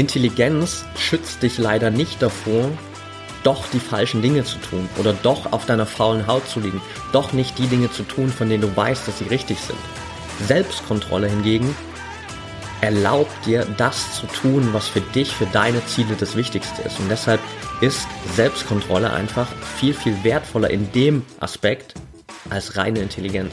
Intelligenz schützt dich leider nicht davor, doch die falschen Dinge zu tun oder doch auf deiner faulen Haut zu liegen, doch nicht die Dinge zu tun, von denen du weißt, dass sie richtig sind. Selbstkontrolle hingegen erlaubt dir, das zu tun, was für dich, für deine Ziele das Wichtigste ist. Und deshalb ist Selbstkontrolle einfach viel, viel wertvoller in dem Aspekt als reine Intelligenz.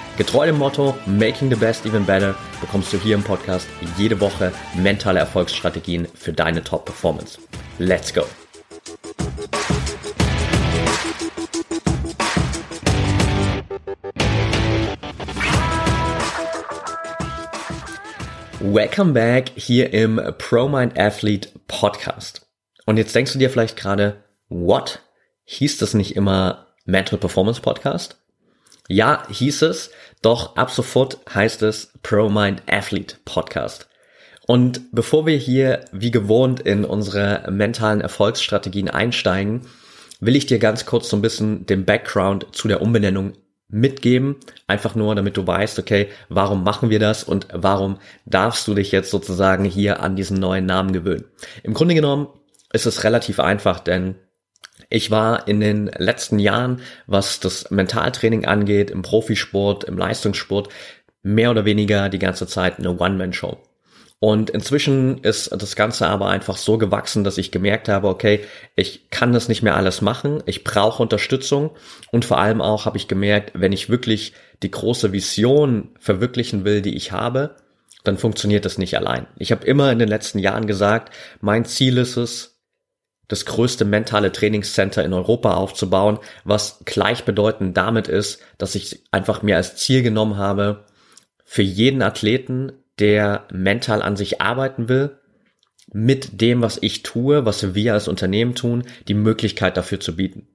Getreu dem Motto Making the Best Even Better bekommst du hier im Podcast jede Woche mentale Erfolgsstrategien für deine Top-Performance. Let's go! Welcome back hier im Pro Mind Athlete Podcast. Und jetzt denkst du dir vielleicht gerade, what? Hieß das nicht immer Mental Performance Podcast? Ja, hieß es, doch ab sofort heißt es Pro Mind Athlete Podcast. Und bevor wir hier wie gewohnt in unsere mentalen Erfolgsstrategien einsteigen, will ich dir ganz kurz so ein bisschen den Background zu der Umbenennung mitgeben. Einfach nur, damit du weißt, okay, warum machen wir das und warum darfst du dich jetzt sozusagen hier an diesen neuen Namen gewöhnen. Im Grunde genommen ist es relativ einfach, denn ich war in den letzten Jahren, was das Mentaltraining angeht, im Profisport, im Leistungssport, mehr oder weniger die ganze Zeit eine One-Man-Show. Und inzwischen ist das Ganze aber einfach so gewachsen, dass ich gemerkt habe, okay, ich kann das nicht mehr alles machen, ich brauche Unterstützung und vor allem auch habe ich gemerkt, wenn ich wirklich die große Vision verwirklichen will, die ich habe, dann funktioniert das nicht allein. Ich habe immer in den letzten Jahren gesagt, mein Ziel ist es, das größte mentale Trainingscenter in Europa aufzubauen, was gleichbedeutend damit ist, dass ich einfach mir als Ziel genommen habe, für jeden Athleten, der mental an sich arbeiten will, mit dem, was ich tue, was wir als Unternehmen tun, die Möglichkeit dafür zu bieten.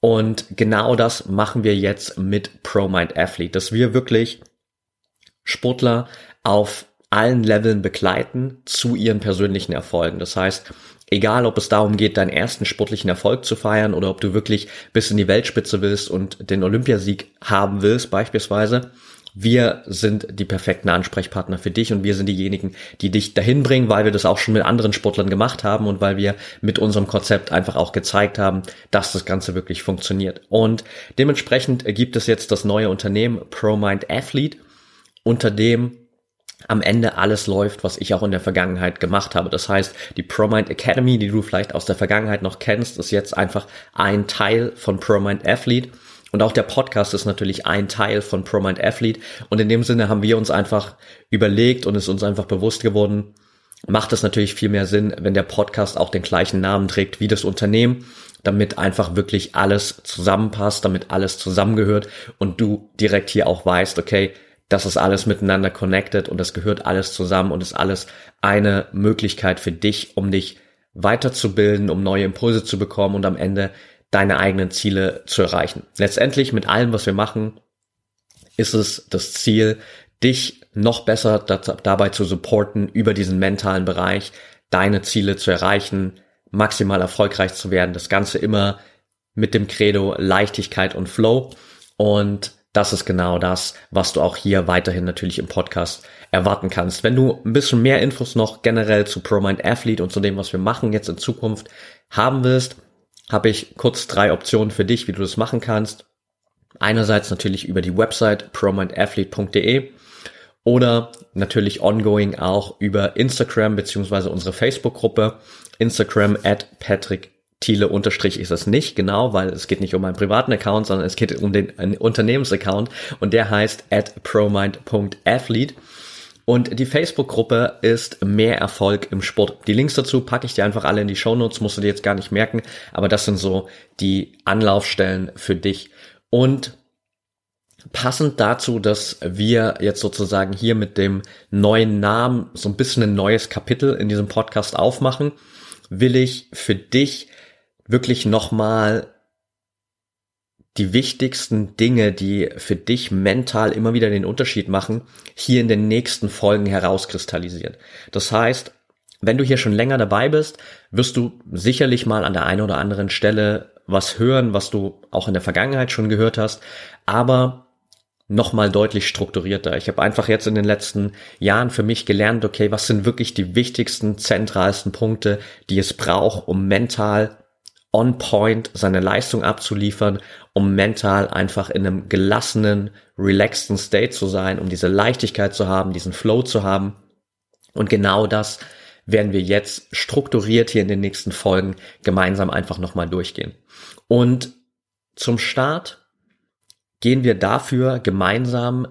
Und genau das machen wir jetzt mit ProMind Athlete, dass wir wirklich Sportler auf allen Leveln begleiten zu ihren persönlichen Erfolgen. Das heißt, Egal, ob es darum geht, deinen ersten sportlichen Erfolg zu feiern oder ob du wirklich bis in die Weltspitze willst und den Olympiasieg haben willst, beispielsweise. Wir sind die perfekten Ansprechpartner für dich und wir sind diejenigen, die dich dahin bringen, weil wir das auch schon mit anderen Sportlern gemacht haben und weil wir mit unserem Konzept einfach auch gezeigt haben, dass das Ganze wirklich funktioniert. Und dementsprechend gibt es jetzt das neue Unternehmen ProMind Athlete, unter dem am Ende alles läuft, was ich auch in der Vergangenheit gemacht habe. Das heißt, die ProMind Academy, die du vielleicht aus der Vergangenheit noch kennst, ist jetzt einfach ein Teil von ProMind Athlete. Und auch der Podcast ist natürlich ein Teil von ProMind Athlete. Und in dem Sinne haben wir uns einfach überlegt und ist uns einfach bewusst geworden, macht es natürlich viel mehr Sinn, wenn der Podcast auch den gleichen Namen trägt wie das Unternehmen, damit einfach wirklich alles zusammenpasst, damit alles zusammengehört und du direkt hier auch weißt, okay, das ist alles miteinander connected und das gehört alles zusammen und ist alles eine Möglichkeit für dich, um dich weiterzubilden, um neue Impulse zu bekommen und am Ende deine eigenen Ziele zu erreichen. Letztendlich mit allem, was wir machen, ist es das Ziel, dich noch besser dabei zu supporten, über diesen mentalen Bereich deine Ziele zu erreichen, maximal erfolgreich zu werden. Das Ganze immer mit dem Credo Leichtigkeit und Flow. Und das ist genau das, was du auch hier weiterhin natürlich im Podcast erwarten kannst. Wenn du ein bisschen mehr Infos noch generell zu ProMind Athlete und zu dem, was wir machen jetzt in Zukunft haben willst, habe ich kurz drei Optionen für dich, wie du das machen kannst. Einerseits natürlich über die Website promindathlete.de oder natürlich ongoing auch über Instagram beziehungsweise unsere Facebook-Gruppe Instagram at Patrick Thiele unterstrich ist es nicht, genau, weil es geht nicht um einen privaten Account, sondern es geht um den Unternehmensaccount und der heißt at promind.athlete. Und die Facebook-Gruppe ist Mehr Erfolg im Sport. Die Links dazu packe ich dir einfach alle in die Show Notes, musst du dir jetzt gar nicht merken, aber das sind so die Anlaufstellen für dich. Und passend dazu, dass wir jetzt sozusagen hier mit dem neuen Namen so ein bisschen ein neues Kapitel in diesem Podcast aufmachen, will ich für dich wirklich nochmal die wichtigsten Dinge, die für dich mental immer wieder den Unterschied machen, hier in den nächsten Folgen herauskristallisieren. Das heißt, wenn du hier schon länger dabei bist, wirst du sicherlich mal an der einen oder anderen Stelle was hören, was du auch in der Vergangenheit schon gehört hast, aber nochmal deutlich strukturierter. Ich habe einfach jetzt in den letzten Jahren für mich gelernt, okay, was sind wirklich die wichtigsten, zentralsten Punkte, die es braucht, um mental on point seine Leistung abzuliefern, um mental einfach in einem gelassenen, relaxten State zu sein, um diese Leichtigkeit zu haben, diesen Flow zu haben. Und genau das werden wir jetzt strukturiert hier in den nächsten Folgen gemeinsam einfach nochmal durchgehen. Und zum Start gehen wir dafür gemeinsam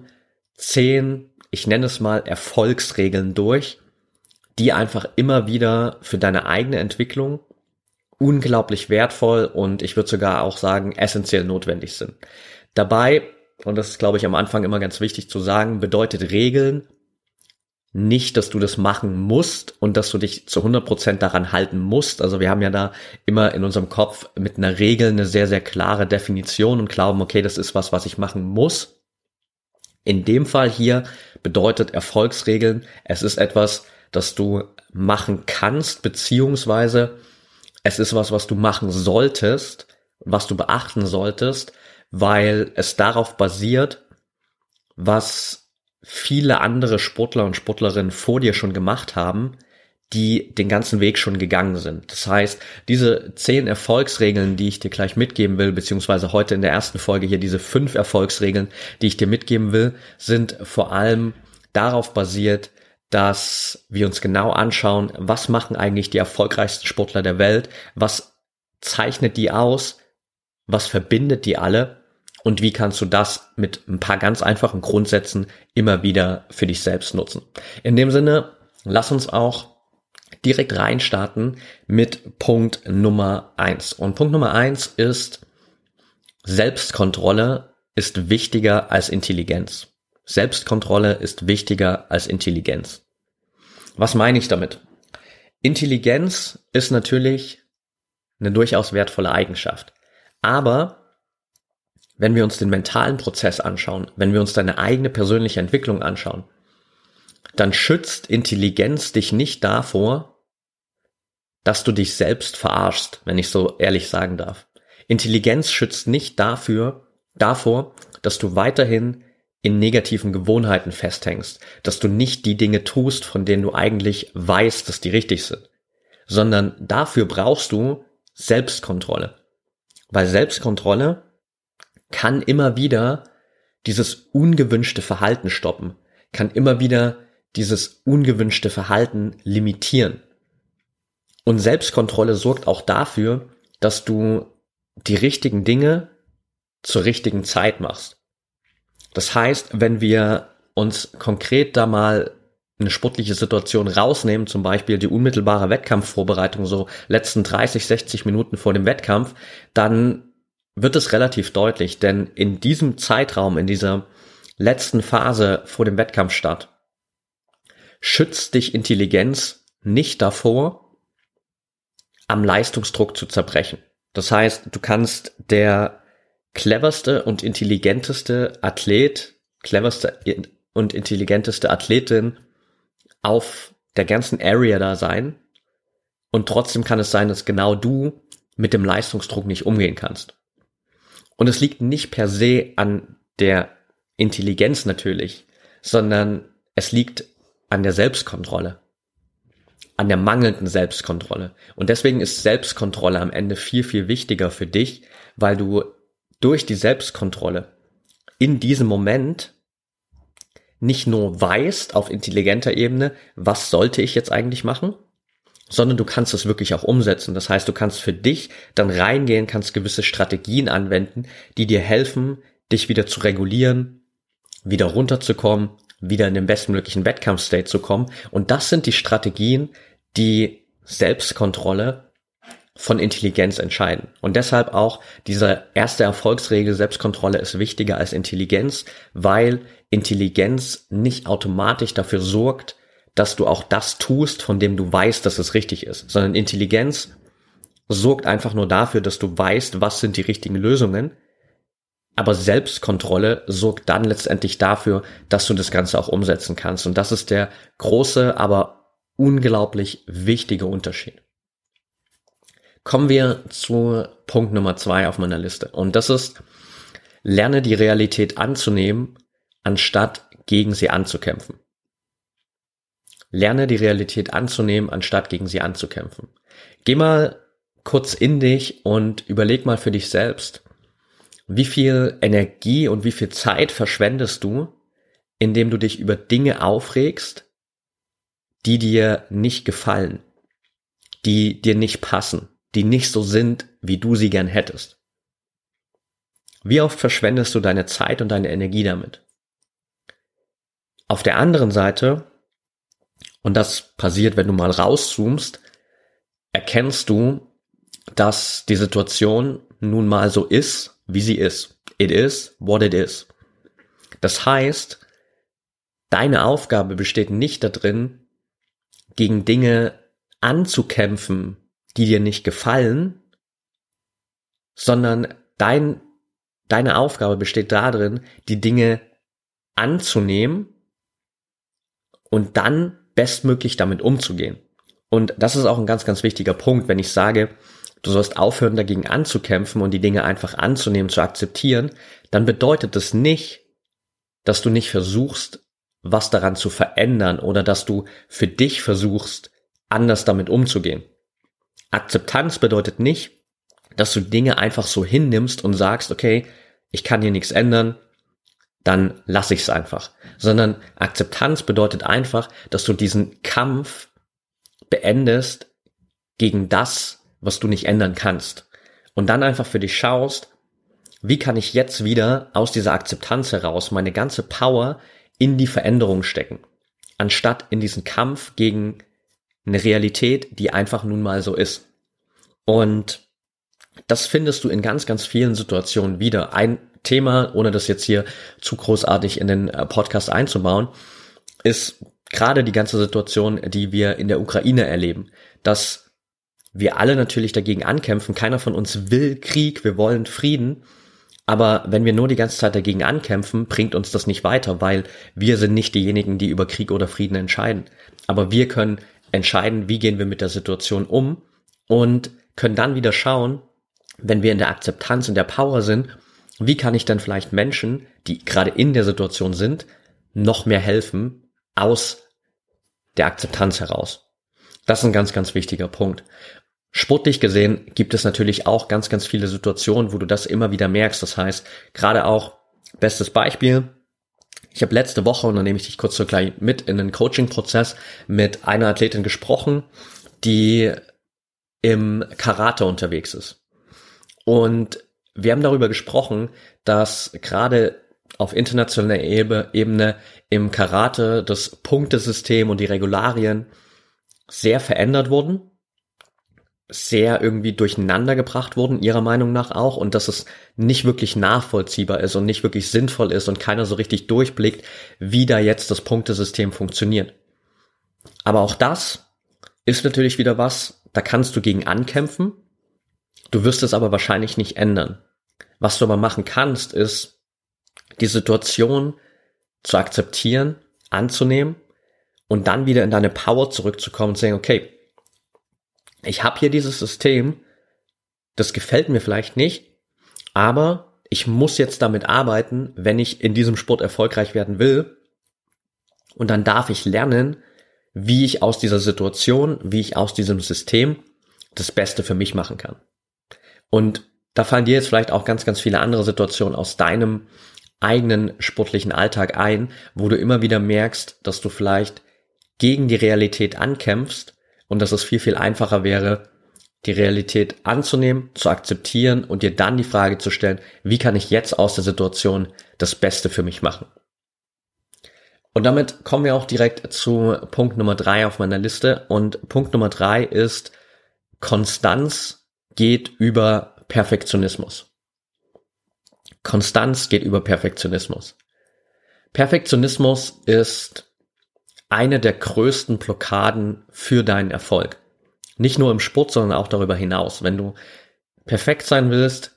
zehn, ich nenne es mal Erfolgsregeln durch, die einfach immer wieder für deine eigene Entwicklung unglaublich wertvoll und ich würde sogar auch sagen essentiell notwendig sind. Dabei, und das ist glaube ich am Anfang immer ganz wichtig zu sagen, bedeutet Regeln nicht, dass du das machen musst und dass du dich zu 100% daran halten musst. Also wir haben ja da immer in unserem Kopf mit einer Regel eine sehr, sehr klare Definition und glauben, okay, das ist was, was ich machen muss. In dem Fall hier bedeutet Erfolgsregeln, es ist etwas, das du machen kannst, beziehungsweise es ist was, was du machen solltest, was du beachten solltest, weil es darauf basiert, was viele andere Sportler und Sportlerinnen vor dir schon gemacht haben, die den ganzen Weg schon gegangen sind. Das heißt, diese zehn Erfolgsregeln, die ich dir gleich mitgeben will, beziehungsweise heute in der ersten Folge hier diese fünf Erfolgsregeln, die ich dir mitgeben will, sind vor allem darauf basiert, dass wir uns genau anschauen, was machen eigentlich die erfolgreichsten Sportler der Welt, was zeichnet die aus, was verbindet die alle und wie kannst du das mit ein paar ganz einfachen Grundsätzen immer wieder für dich selbst nutzen. In dem Sinne, lass uns auch direkt reinstarten mit Punkt Nummer eins. Und Punkt Nummer eins ist, Selbstkontrolle ist wichtiger als Intelligenz. Selbstkontrolle ist wichtiger als Intelligenz. Was meine ich damit? Intelligenz ist natürlich eine durchaus wertvolle Eigenschaft. Aber wenn wir uns den mentalen Prozess anschauen, wenn wir uns deine eigene persönliche Entwicklung anschauen, dann schützt Intelligenz dich nicht davor, dass du dich selbst verarschst, wenn ich so ehrlich sagen darf. Intelligenz schützt nicht dafür, davor, dass du weiterhin in negativen Gewohnheiten festhängst, dass du nicht die Dinge tust, von denen du eigentlich weißt, dass die richtig sind, sondern dafür brauchst du Selbstkontrolle. Weil Selbstkontrolle kann immer wieder dieses ungewünschte Verhalten stoppen, kann immer wieder dieses ungewünschte Verhalten limitieren. Und Selbstkontrolle sorgt auch dafür, dass du die richtigen Dinge zur richtigen Zeit machst. Das heißt, wenn wir uns konkret da mal eine sportliche Situation rausnehmen, zum Beispiel die unmittelbare Wettkampfvorbereitung, so letzten 30, 60 Minuten vor dem Wettkampf, dann wird es relativ deutlich, denn in diesem Zeitraum, in dieser letzten Phase vor dem Wettkampfstart, schützt dich Intelligenz nicht davor, am Leistungsdruck zu zerbrechen. Das heißt, du kannst der cleverste und intelligenteste Athlet, cleverste und intelligenteste Athletin auf der ganzen Area da sein. Und trotzdem kann es sein, dass genau du mit dem Leistungsdruck nicht umgehen kannst. Und es liegt nicht per se an der Intelligenz natürlich, sondern es liegt an der Selbstkontrolle, an der mangelnden Selbstkontrolle. Und deswegen ist Selbstkontrolle am Ende viel, viel wichtiger für dich, weil du durch die Selbstkontrolle in diesem Moment nicht nur weißt auf intelligenter Ebene, was sollte ich jetzt eigentlich machen, sondern du kannst es wirklich auch umsetzen. Das heißt, du kannst für dich dann reingehen, kannst gewisse Strategien anwenden, die dir helfen, dich wieder zu regulieren, wieder runterzukommen, wieder in den bestmöglichen Wettkampfstate zu kommen. Und das sind die Strategien, die Selbstkontrolle von Intelligenz entscheiden. Und deshalb auch diese erste Erfolgsregel, Selbstkontrolle ist wichtiger als Intelligenz, weil Intelligenz nicht automatisch dafür sorgt, dass du auch das tust, von dem du weißt, dass es richtig ist, sondern Intelligenz sorgt einfach nur dafür, dass du weißt, was sind die richtigen Lösungen. Aber Selbstkontrolle sorgt dann letztendlich dafür, dass du das Ganze auch umsetzen kannst. Und das ist der große, aber unglaublich wichtige Unterschied. Kommen wir zu Punkt Nummer zwei auf meiner Liste. Und das ist, lerne die Realität anzunehmen, anstatt gegen sie anzukämpfen. Lerne die Realität anzunehmen, anstatt gegen sie anzukämpfen. Geh mal kurz in dich und überleg mal für dich selbst, wie viel Energie und wie viel Zeit verschwendest du, indem du dich über Dinge aufregst, die dir nicht gefallen, die dir nicht passen, die nicht so sind, wie du sie gern hättest. Wie oft verschwendest du deine Zeit und deine Energie damit? Auf der anderen Seite, und das passiert, wenn du mal rauszoomst, erkennst du, dass die Situation nun mal so ist, wie sie ist. It is what it is. Das heißt, deine Aufgabe besteht nicht darin, gegen Dinge anzukämpfen, die dir nicht gefallen, sondern dein, deine Aufgabe besteht darin, die Dinge anzunehmen und dann bestmöglich damit umzugehen. Und das ist auch ein ganz, ganz wichtiger Punkt, wenn ich sage, du sollst aufhören, dagegen anzukämpfen und die Dinge einfach anzunehmen, zu akzeptieren, dann bedeutet das nicht, dass du nicht versuchst, was daran zu verändern oder dass du für dich versuchst, anders damit umzugehen. Akzeptanz bedeutet nicht, dass du Dinge einfach so hinnimmst und sagst, okay, ich kann hier nichts ändern, dann lass ich es einfach. Sondern Akzeptanz bedeutet einfach, dass du diesen Kampf beendest gegen das, was du nicht ändern kannst. Und dann einfach für dich schaust, wie kann ich jetzt wieder aus dieser Akzeptanz heraus meine ganze Power in die Veränderung stecken, anstatt in diesen Kampf gegen eine Realität, die einfach nun mal so ist. Und das findest du in ganz, ganz vielen Situationen wieder. Ein Thema, ohne das jetzt hier zu großartig in den äh, Podcast einzubauen, ist gerade die ganze Situation, die wir in der Ukraine erleben, dass wir alle natürlich dagegen ankämpfen. Keiner von uns will Krieg, wir wollen Frieden. Aber wenn wir nur die ganze Zeit dagegen ankämpfen, bringt uns das nicht weiter, weil wir sind nicht diejenigen, die über Krieg oder Frieden entscheiden. Aber wir können entscheiden, wie gehen wir mit der Situation um und können dann wieder schauen, wenn wir in der Akzeptanz, in der Power sind, wie kann ich dann vielleicht Menschen, die gerade in der Situation sind, noch mehr helfen aus der Akzeptanz heraus. Das ist ein ganz, ganz wichtiger Punkt. Sportlich gesehen gibt es natürlich auch ganz, ganz viele Situationen, wo du das immer wieder merkst. Das heißt, gerade auch, bestes Beispiel, ich habe letzte Woche, und dann nehme ich dich kurz so gleich mit in den Coaching-Prozess, mit einer Athletin gesprochen, die im Karate unterwegs ist. Und wir haben darüber gesprochen, dass gerade auf internationaler Ebene im Karate das Punktesystem und die Regularien sehr verändert wurden sehr irgendwie durcheinander gebracht wurden, ihrer Meinung nach auch, und dass es nicht wirklich nachvollziehbar ist und nicht wirklich sinnvoll ist und keiner so richtig durchblickt, wie da jetzt das Punktesystem funktioniert. Aber auch das ist natürlich wieder was, da kannst du gegen ankämpfen, du wirst es aber wahrscheinlich nicht ändern. Was du aber machen kannst, ist, die Situation zu akzeptieren, anzunehmen und dann wieder in deine Power zurückzukommen und sagen, okay, ich habe hier dieses System, das gefällt mir vielleicht nicht, aber ich muss jetzt damit arbeiten, wenn ich in diesem Sport erfolgreich werden will. Und dann darf ich lernen, wie ich aus dieser Situation, wie ich aus diesem System das Beste für mich machen kann. Und da fallen dir jetzt vielleicht auch ganz, ganz viele andere Situationen aus deinem eigenen sportlichen Alltag ein, wo du immer wieder merkst, dass du vielleicht gegen die Realität ankämpfst und dass es viel, viel einfacher wäre, die Realität anzunehmen, zu akzeptieren und dir dann die Frage zu stellen, wie kann ich jetzt aus der Situation das Beste für mich machen? Und damit kommen wir auch direkt zu Punkt Nummer drei auf meiner Liste. Und Punkt Nummer drei ist Konstanz geht über Perfektionismus. Konstanz geht über Perfektionismus. Perfektionismus ist eine der größten Blockaden für deinen Erfolg. Nicht nur im Sport, sondern auch darüber hinaus. Wenn du perfekt sein willst,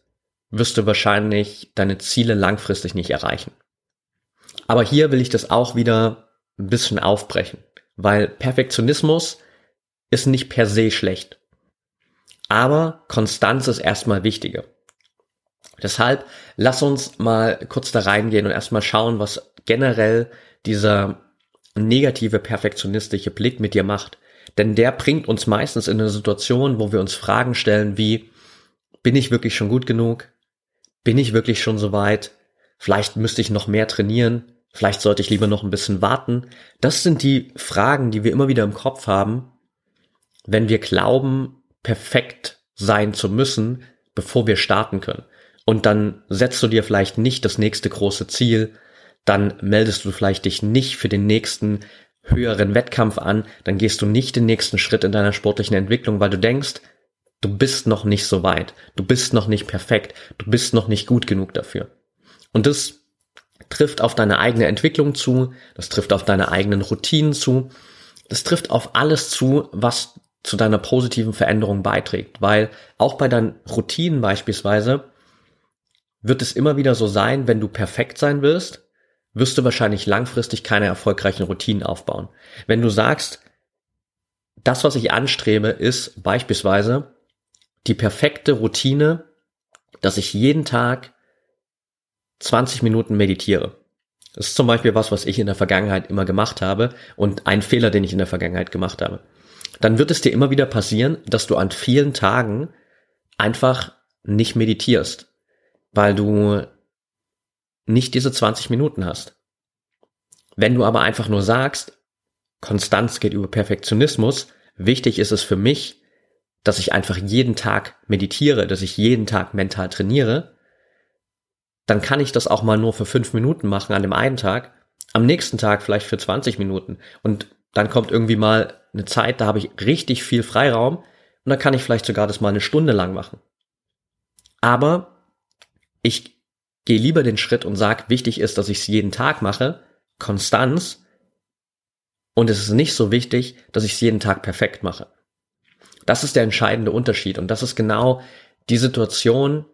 wirst du wahrscheinlich deine Ziele langfristig nicht erreichen. Aber hier will ich das auch wieder ein bisschen aufbrechen, weil Perfektionismus ist nicht per se schlecht. Aber Konstanz ist erstmal wichtiger. Deshalb lass uns mal kurz da reingehen und erstmal schauen, was generell dieser negative perfektionistische Blick mit dir macht. Denn der bringt uns meistens in eine Situation, wo wir uns Fragen stellen wie, bin ich wirklich schon gut genug? Bin ich wirklich schon so weit? Vielleicht müsste ich noch mehr trainieren. Vielleicht sollte ich lieber noch ein bisschen warten. Das sind die Fragen, die wir immer wieder im Kopf haben, wenn wir glauben, perfekt sein zu müssen, bevor wir starten können. Und dann setzt du dir vielleicht nicht das nächste große Ziel, dann meldest du vielleicht dich nicht für den nächsten höheren Wettkampf an, dann gehst du nicht den nächsten Schritt in deiner sportlichen Entwicklung, weil du denkst, du bist noch nicht so weit, du bist noch nicht perfekt, du bist noch nicht gut genug dafür. Und das trifft auf deine eigene Entwicklung zu, das trifft auf deine eigenen Routinen zu, das trifft auf alles zu, was zu deiner positiven Veränderung beiträgt, weil auch bei deinen Routinen beispielsweise wird es immer wieder so sein, wenn du perfekt sein willst, wirst du wahrscheinlich langfristig keine erfolgreichen Routinen aufbauen. Wenn du sagst, das, was ich anstrebe, ist beispielsweise die perfekte Routine, dass ich jeden Tag 20 Minuten meditiere. Das ist zum Beispiel was, was ich in der Vergangenheit immer gemacht habe und ein Fehler, den ich in der Vergangenheit gemacht habe. Dann wird es dir immer wieder passieren, dass du an vielen Tagen einfach nicht meditierst, weil du nicht diese 20 Minuten hast. Wenn du aber einfach nur sagst, Konstanz geht über Perfektionismus, wichtig ist es für mich, dass ich einfach jeden Tag meditiere, dass ich jeden Tag mental trainiere, dann kann ich das auch mal nur für fünf Minuten machen an dem einen Tag, am nächsten Tag vielleicht für 20 Minuten. Und dann kommt irgendwie mal eine Zeit, da habe ich richtig viel Freiraum und dann kann ich vielleicht sogar das mal eine Stunde lang machen. Aber ich gehe lieber den Schritt und sage, wichtig ist, dass ich es jeden Tag mache, Konstanz, und es ist nicht so wichtig, dass ich es jeden Tag perfekt mache. Das ist der entscheidende Unterschied und das ist genau die Situation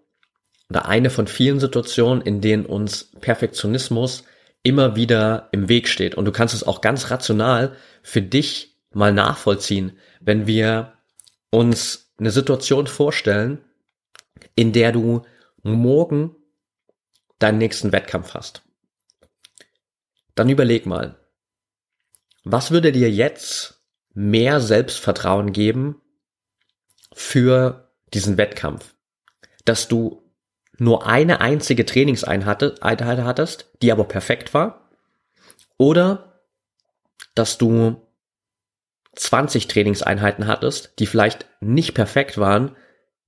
oder eine von vielen Situationen, in denen uns Perfektionismus immer wieder im Weg steht. Und du kannst es auch ganz rational für dich mal nachvollziehen, wenn wir uns eine Situation vorstellen, in der du morgen deinen nächsten Wettkampf hast, dann überleg mal, was würde dir jetzt mehr Selbstvertrauen geben für diesen Wettkampf? Dass du nur eine einzige Trainingseinheit hattest, die aber perfekt war? Oder dass du 20 Trainingseinheiten hattest, die vielleicht nicht perfekt waren,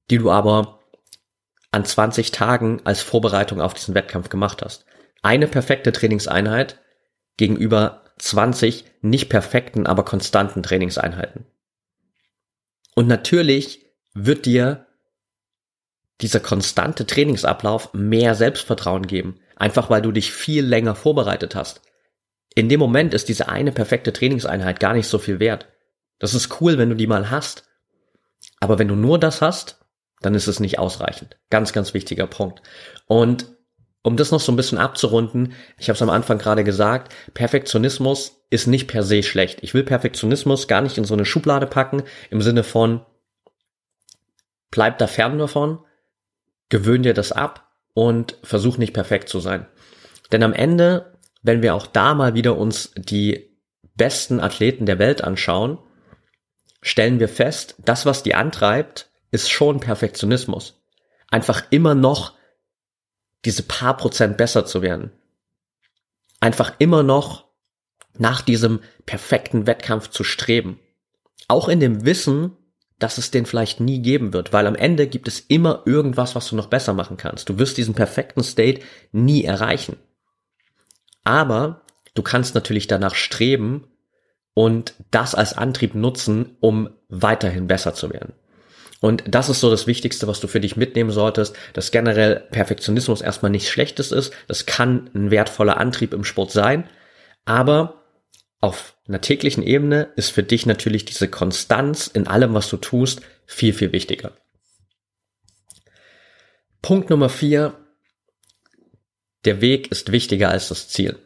die du aber an 20 Tagen als Vorbereitung auf diesen Wettkampf gemacht hast. Eine perfekte Trainingseinheit gegenüber 20 nicht perfekten, aber konstanten Trainingseinheiten. Und natürlich wird dir dieser konstante Trainingsablauf mehr Selbstvertrauen geben, einfach weil du dich viel länger vorbereitet hast. In dem Moment ist diese eine perfekte Trainingseinheit gar nicht so viel wert. Das ist cool, wenn du die mal hast. Aber wenn du nur das hast, dann ist es nicht ausreichend. Ganz, ganz wichtiger Punkt. Und um das noch so ein bisschen abzurunden, ich habe es am Anfang gerade gesagt, Perfektionismus ist nicht per se schlecht. Ich will Perfektionismus gar nicht in so eine Schublade packen, im Sinne von, bleib da fern davon, gewöhn dir das ab und versuch nicht perfekt zu sein. Denn am Ende, wenn wir auch da mal wieder uns die besten Athleten der Welt anschauen, stellen wir fest, das, was die antreibt, ist schon Perfektionismus. Einfach immer noch diese paar Prozent besser zu werden. Einfach immer noch nach diesem perfekten Wettkampf zu streben. Auch in dem Wissen, dass es den vielleicht nie geben wird, weil am Ende gibt es immer irgendwas, was du noch besser machen kannst. Du wirst diesen perfekten State nie erreichen. Aber du kannst natürlich danach streben und das als Antrieb nutzen, um weiterhin besser zu werden. Und das ist so das Wichtigste, was du für dich mitnehmen solltest, dass generell Perfektionismus erstmal nichts Schlechtes ist. Das kann ein wertvoller Antrieb im Sport sein. Aber auf einer täglichen Ebene ist für dich natürlich diese Konstanz in allem, was du tust, viel, viel wichtiger. Punkt Nummer vier. Der Weg ist wichtiger als das Ziel.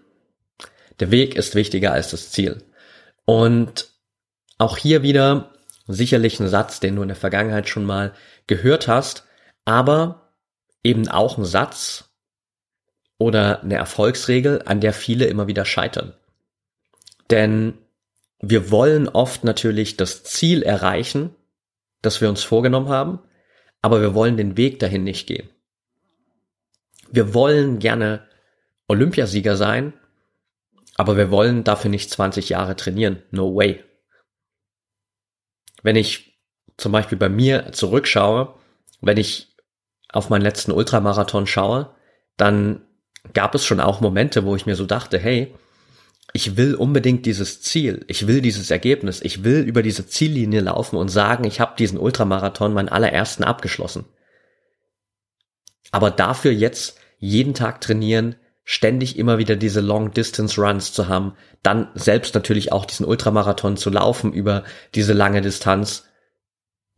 Der Weg ist wichtiger als das Ziel. Und auch hier wieder sicherlich ein Satz, den du in der Vergangenheit schon mal gehört hast, aber eben auch ein Satz oder eine Erfolgsregel, an der viele immer wieder scheitern. Denn wir wollen oft natürlich das Ziel erreichen, das wir uns vorgenommen haben, aber wir wollen den Weg dahin nicht gehen. Wir wollen gerne Olympiasieger sein, aber wir wollen dafür nicht 20 Jahre trainieren. No way. Wenn ich zum Beispiel bei mir zurückschaue, wenn ich auf meinen letzten Ultramarathon schaue, dann gab es schon auch Momente, wo ich mir so dachte, hey, ich will unbedingt dieses Ziel, ich will dieses Ergebnis, ich will über diese Ziellinie laufen und sagen, ich habe diesen Ultramarathon, meinen allerersten, abgeschlossen. Aber dafür jetzt jeden Tag trainieren, ständig immer wieder diese Long Distance Runs zu haben, dann selbst natürlich auch diesen Ultramarathon zu laufen über diese lange Distanz.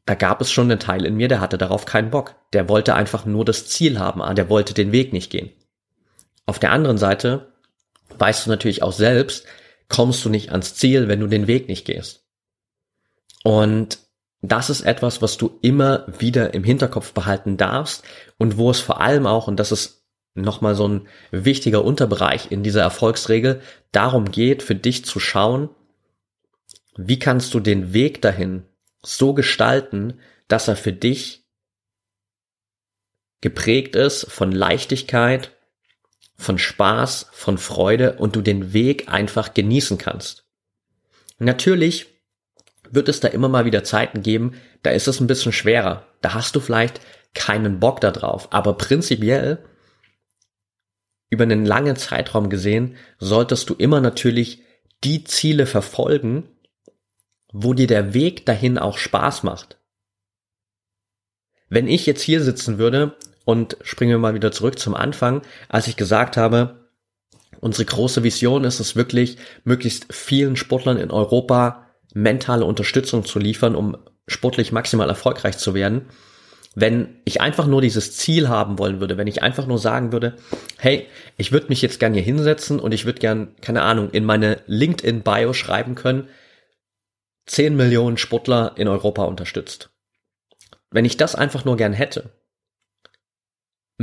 Da gab es schon einen Teil in mir, der hatte darauf keinen Bock. Der wollte einfach nur das Ziel haben, ah, der wollte den Weg nicht gehen. Auf der anderen Seite weißt du natürlich auch selbst, kommst du nicht ans Ziel, wenn du den Weg nicht gehst. Und das ist etwas, was du immer wieder im Hinterkopf behalten darfst und wo es vor allem auch, und das ist nochmal so ein wichtiger Unterbereich in dieser Erfolgsregel, darum geht, für dich zu schauen, wie kannst du den Weg dahin so gestalten, dass er für dich geprägt ist von Leichtigkeit, von Spaß, von Freude und du den Weg einfach genießen kannst. Natürlich wird es da immer mal wieder Zeiten geben, da ist es ein bisschen schwerer. Da hast du vielleicht keinen Bock da drauf. Aber prinzipiell, über einen langen Zeitraum gesehen, solltest du immer natürlich die Ziele verfolgen, wo dir der Weg dahin auch Spaß macht. Wenn ich jetzt hier sitzen würde und springen wir mal wieder zurück zum Anfang, als ich gesagt habe, unsere große Vision ist es wirklich, möglichst vielen Sportlern in Europa mentale Unterstützung zu liefern, um sportlich maximal erfolgreich zu werden. Wenn ich einfach nur dieses Ziel haben wollen würde, wenn ich einfach nur sagen würde, hey, ich würde mich jetzt gern hier hinsetzen und ich würde gern, keine Ahnung, in meine LinkedIn-Bio schreiben können, 10 Millionen Sportler in Europa unterstützt. Wenn ich das einfach nur gern hätte,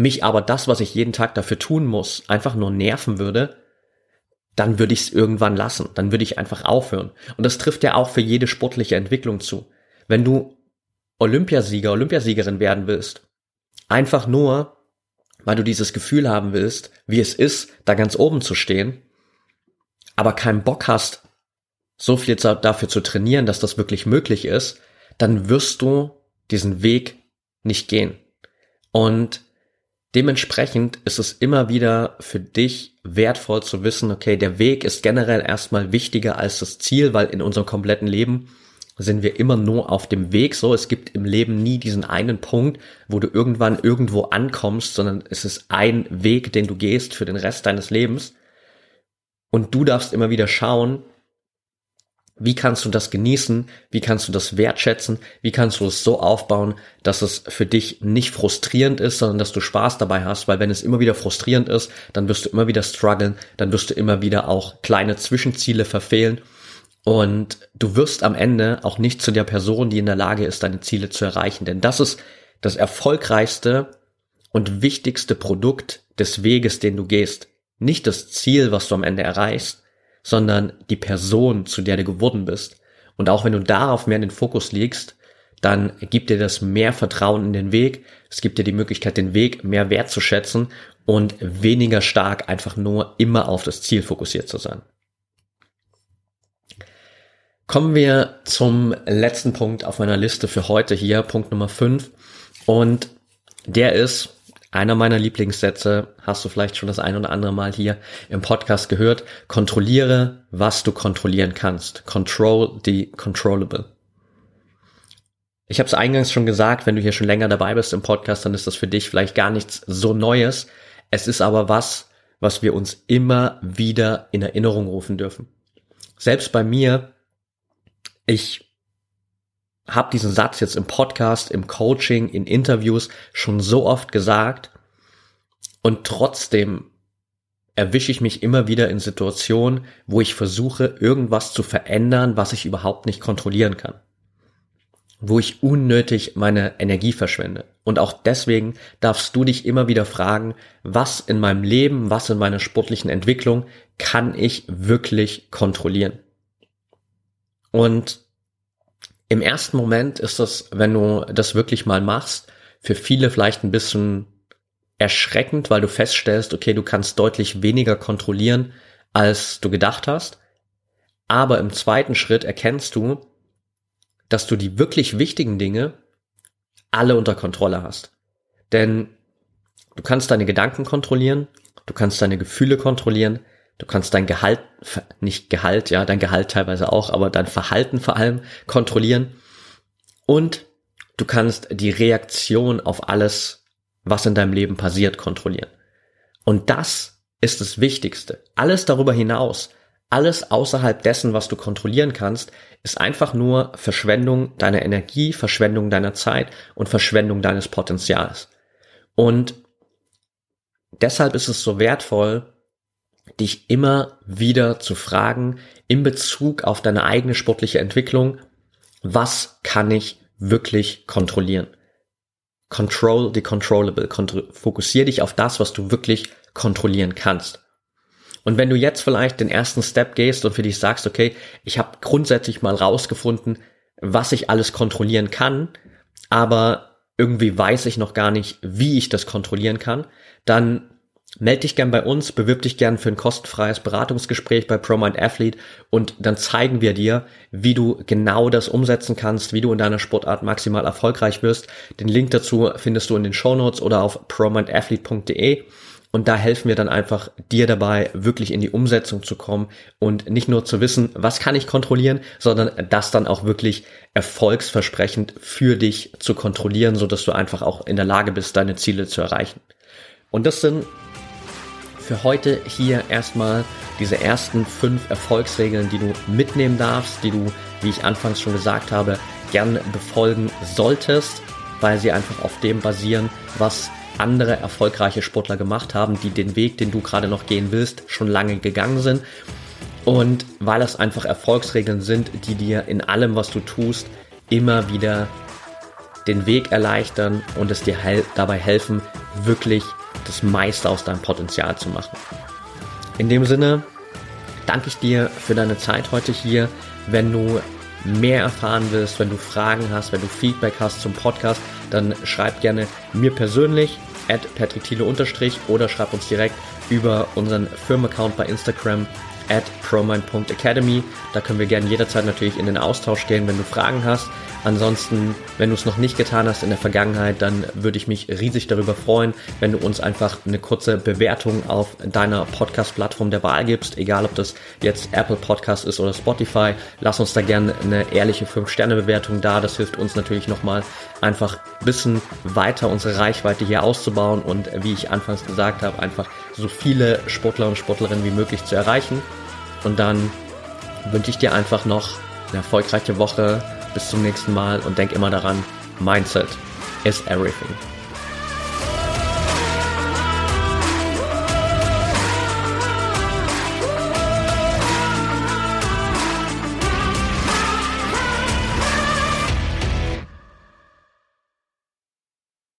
mich aber das, was ich jeden Tag dafür tun muss, einfach nur nerven würde, dann würde ich es irgendwann lassen. Dann würde ich einfach aufhören. Und das trifft ja auch für jede sportliche Entwicklung zu. Wenn du Olympiasieger, Olympiasiegerin werden willst, einfach nur, weil du dieses Gefühl haben willst, wie es ist, da ganz oben zu stehen, aber keinen Bock hast, so viel dafür zu trainieren, dass das wirklich möglich ist, dann wirst du diesen Weg nicht gehen. Und Dementsprechend ist es immer wieder für dich wertvoll zu wissen, okay, der Weg ist generell erstmal wichtiger als das Ziel, weil in unserem kompletten Leben sind wir immer nur auf dem Weg so. Es gibt im Leben nie diesen einen Punkt, wo du irgendwann irgendwo ankommst, sondern es ist ein Weg, den du gehst für den Rest deines Lebens. Und du darfst immer wieder schauen, wie kannst du das genießen? Wie kannst du das wertschätzen? Wie kannst du es so aufbauen, dass es für dich nicht frustrierend ist, sondern dass du Spaß dabei hast? Weil wenn es immer wieder frustrierend ist, dann wirst du immer wieder strugglen, dann wirst du immer wieder auch kleine Zwischenziele verfehlen und du wirst am Ende auch nicht zu der Person, die in der Lage ist, deine Ziele zu erreichen. Denn das ist das erfolgreichste und wichtigste Produkt des Weges, den du gehst. Nicht das Ziel, was du am Ende erreichst, sondern die Person, zu der du geworden bist. Und auch wenn du darauf mehr in den Fokus legst, dann gibt dir das mehr Vertrauen in den Weg. Es gibt dir die Möglichkeit, den Weg mehr wertzuschätzen und weniger stark einfach nur immer auf das Ziel fokussiert zu sein. Kommen wir zum letzten Punkt auf meiner Liste für heute hier, Punkt Nummer 5. Und der ist, einer meiner Lieblingssätze, hast du vielleicht schon das ein oder andere Mal hier im Podcast gehört. Kontrolliere, was du kontrollieren kannst. Control the controllable. Ich habe es eingangs schon gesagt, wenn du hier schon länger dabei bist im Podcast, dann ist das für dich vielleicht gar nichts so Neues. Es ist aber was, was wir uns immer wieder in Erinnerung rufen dürfen. Selbst bei mir, ich habe diesen Satz jetzt im Podcast, im Coaching, in Interviews schon so oft gesagt und trotzdem erwische ich mich immer wieder in Situationen, wo ich versuche, irgendwas zu verändern, was ich überhaupt nicht kontrollieren kann wo ich unnötig meine Energie verschwende. Und auch deswegen darfst du dich immer wieder fragen, was in meinem Leben, was in meiner sportlichen Entwicklung kann ich wirklich kontrollieren? Und im ersten Moment ist das, wenn du das wirklich mal machst, für viele vielleicht ein bisschen erschreckend, weil du feststellst, okay, du kannst deutlich weniger kontrollieren, als du gedacht hast. Aber im zweiten Schritt erkennst du, dass du die wirklich wichtigen Dinge alle unter Kontrolle hast. Denn du kannst deine Gedanken kontrollieren, du kannst deine Gefühle kontrollieren, du kannst dein Gehalt, nicht Gehalt, ja, dein Gehalt teilweise auch, aber dein Verhalten vor allem kontrollieren und du kannst die Reaktion auf alles, was in deinem Leben passiert, kontrollieren. Und das ist das Wichtigste. Alles darüber hinaus, alles außerhalb dessen, was du kontrollieren kannst, ist einfach nur Verschwendung deiner Energie, Verschwendung deiner Zeit und Verschwendung deines Potenzials. Und deshalb ist es so wertvoll, dich immer wieder zu fragen in Bezug auf deine eigene sportliche Entwicklung, was kann ich wirklich kontrollieren? Control the controllable. Fokussier dich auf das, was du wirklich kontrollieren kannst. Und wenn du jetzt vielleicht den ersten Step gehst und für dich sagst, okay, ich habe grundsätzlich mal rausgefunden, was ich alles kontrollieren kann, aber irgendwie weiß ich noch gar nicht, wie ich das kontrollieren kann, dann melde dich gern bei uns, bewirb dich gern für ein kostenfreies Beratungsgespräch bei ProMind Athlete und dann zeigen wir dir, wie du genau das umsetzen kannst, wie du in deiner Sportart maximal erfolgreich wirst. Den Link dazu findest du in den Show Notes oder auf promindathlete.de. Und da helfen wir dann einfach dir dabei, wirklich in die Umsetzung zu kommen und nicht nur zu wissen, was kann ich kontrollieren, sondern das dann auch wirklich erfolgsversprechend für dich zu kontrollieren, so dass du einfach auch in der Lage bist, deine Ziele zu erreichen. Und das sind für heute hier erstmal diese ersten fünf Erfolgsregeln, die du mitnehmen darfst, die du, wie ich anfangs schon gesagt habe, gern befolgen solltest, weil sie einfach auf dem basieren, was andere erfolgreiche Sportler gemacht haben, die den Weg, den du gerade noch gehen willst, schon lange gegangen sind. Und weil es einfach Erfolgsregeln sind, die dir in allem, was du tust, immer wieder den Weg erleichtern und es dir dabei helfen, wirklich das meiste aus deinem Potenzial zu machen. In dem Sinne danke ich dir für deine Zeit heute hier. Wenn du mehr erfahren willst, wenn du Fragen hast, wenn du Feedback hast zum Podcast, dann schreib gerne mir persönlich at unterstrich oder schreib uns direkt über unseren Firmenaccount bei Instagram at promind.academy. Da können wir gerne jederzeit natürlich in den Austausch gehen, wenn du Fragen hast. Ansonsten, wenn du es noch nicht getan hast in der Vergangenheit, dann würde ich mich riesig darüber freuen, wenn du uns einfach eine kurze Bewertung auf deiner Podcast-Plattform der Wahl gibst, egal ob das jetzt Apple Podcast ist oder Spotify. Lass uns da gerne eine ehrliche 5-Sterne-Bewertung da. Das hilft uns natürlich nochmal einfach ein bisschen weiter unsere Reichweite hier auszubauen und wie ich anfangs gesagt habe, einfach so viele Sportler und Sportlerinnen wie möglich zu erreichen. Und dann wünsche ich dir einfach noch eine erfolgreiche Woche. Bis zum nächsten Mal und denk immer daran, Mindset is everything.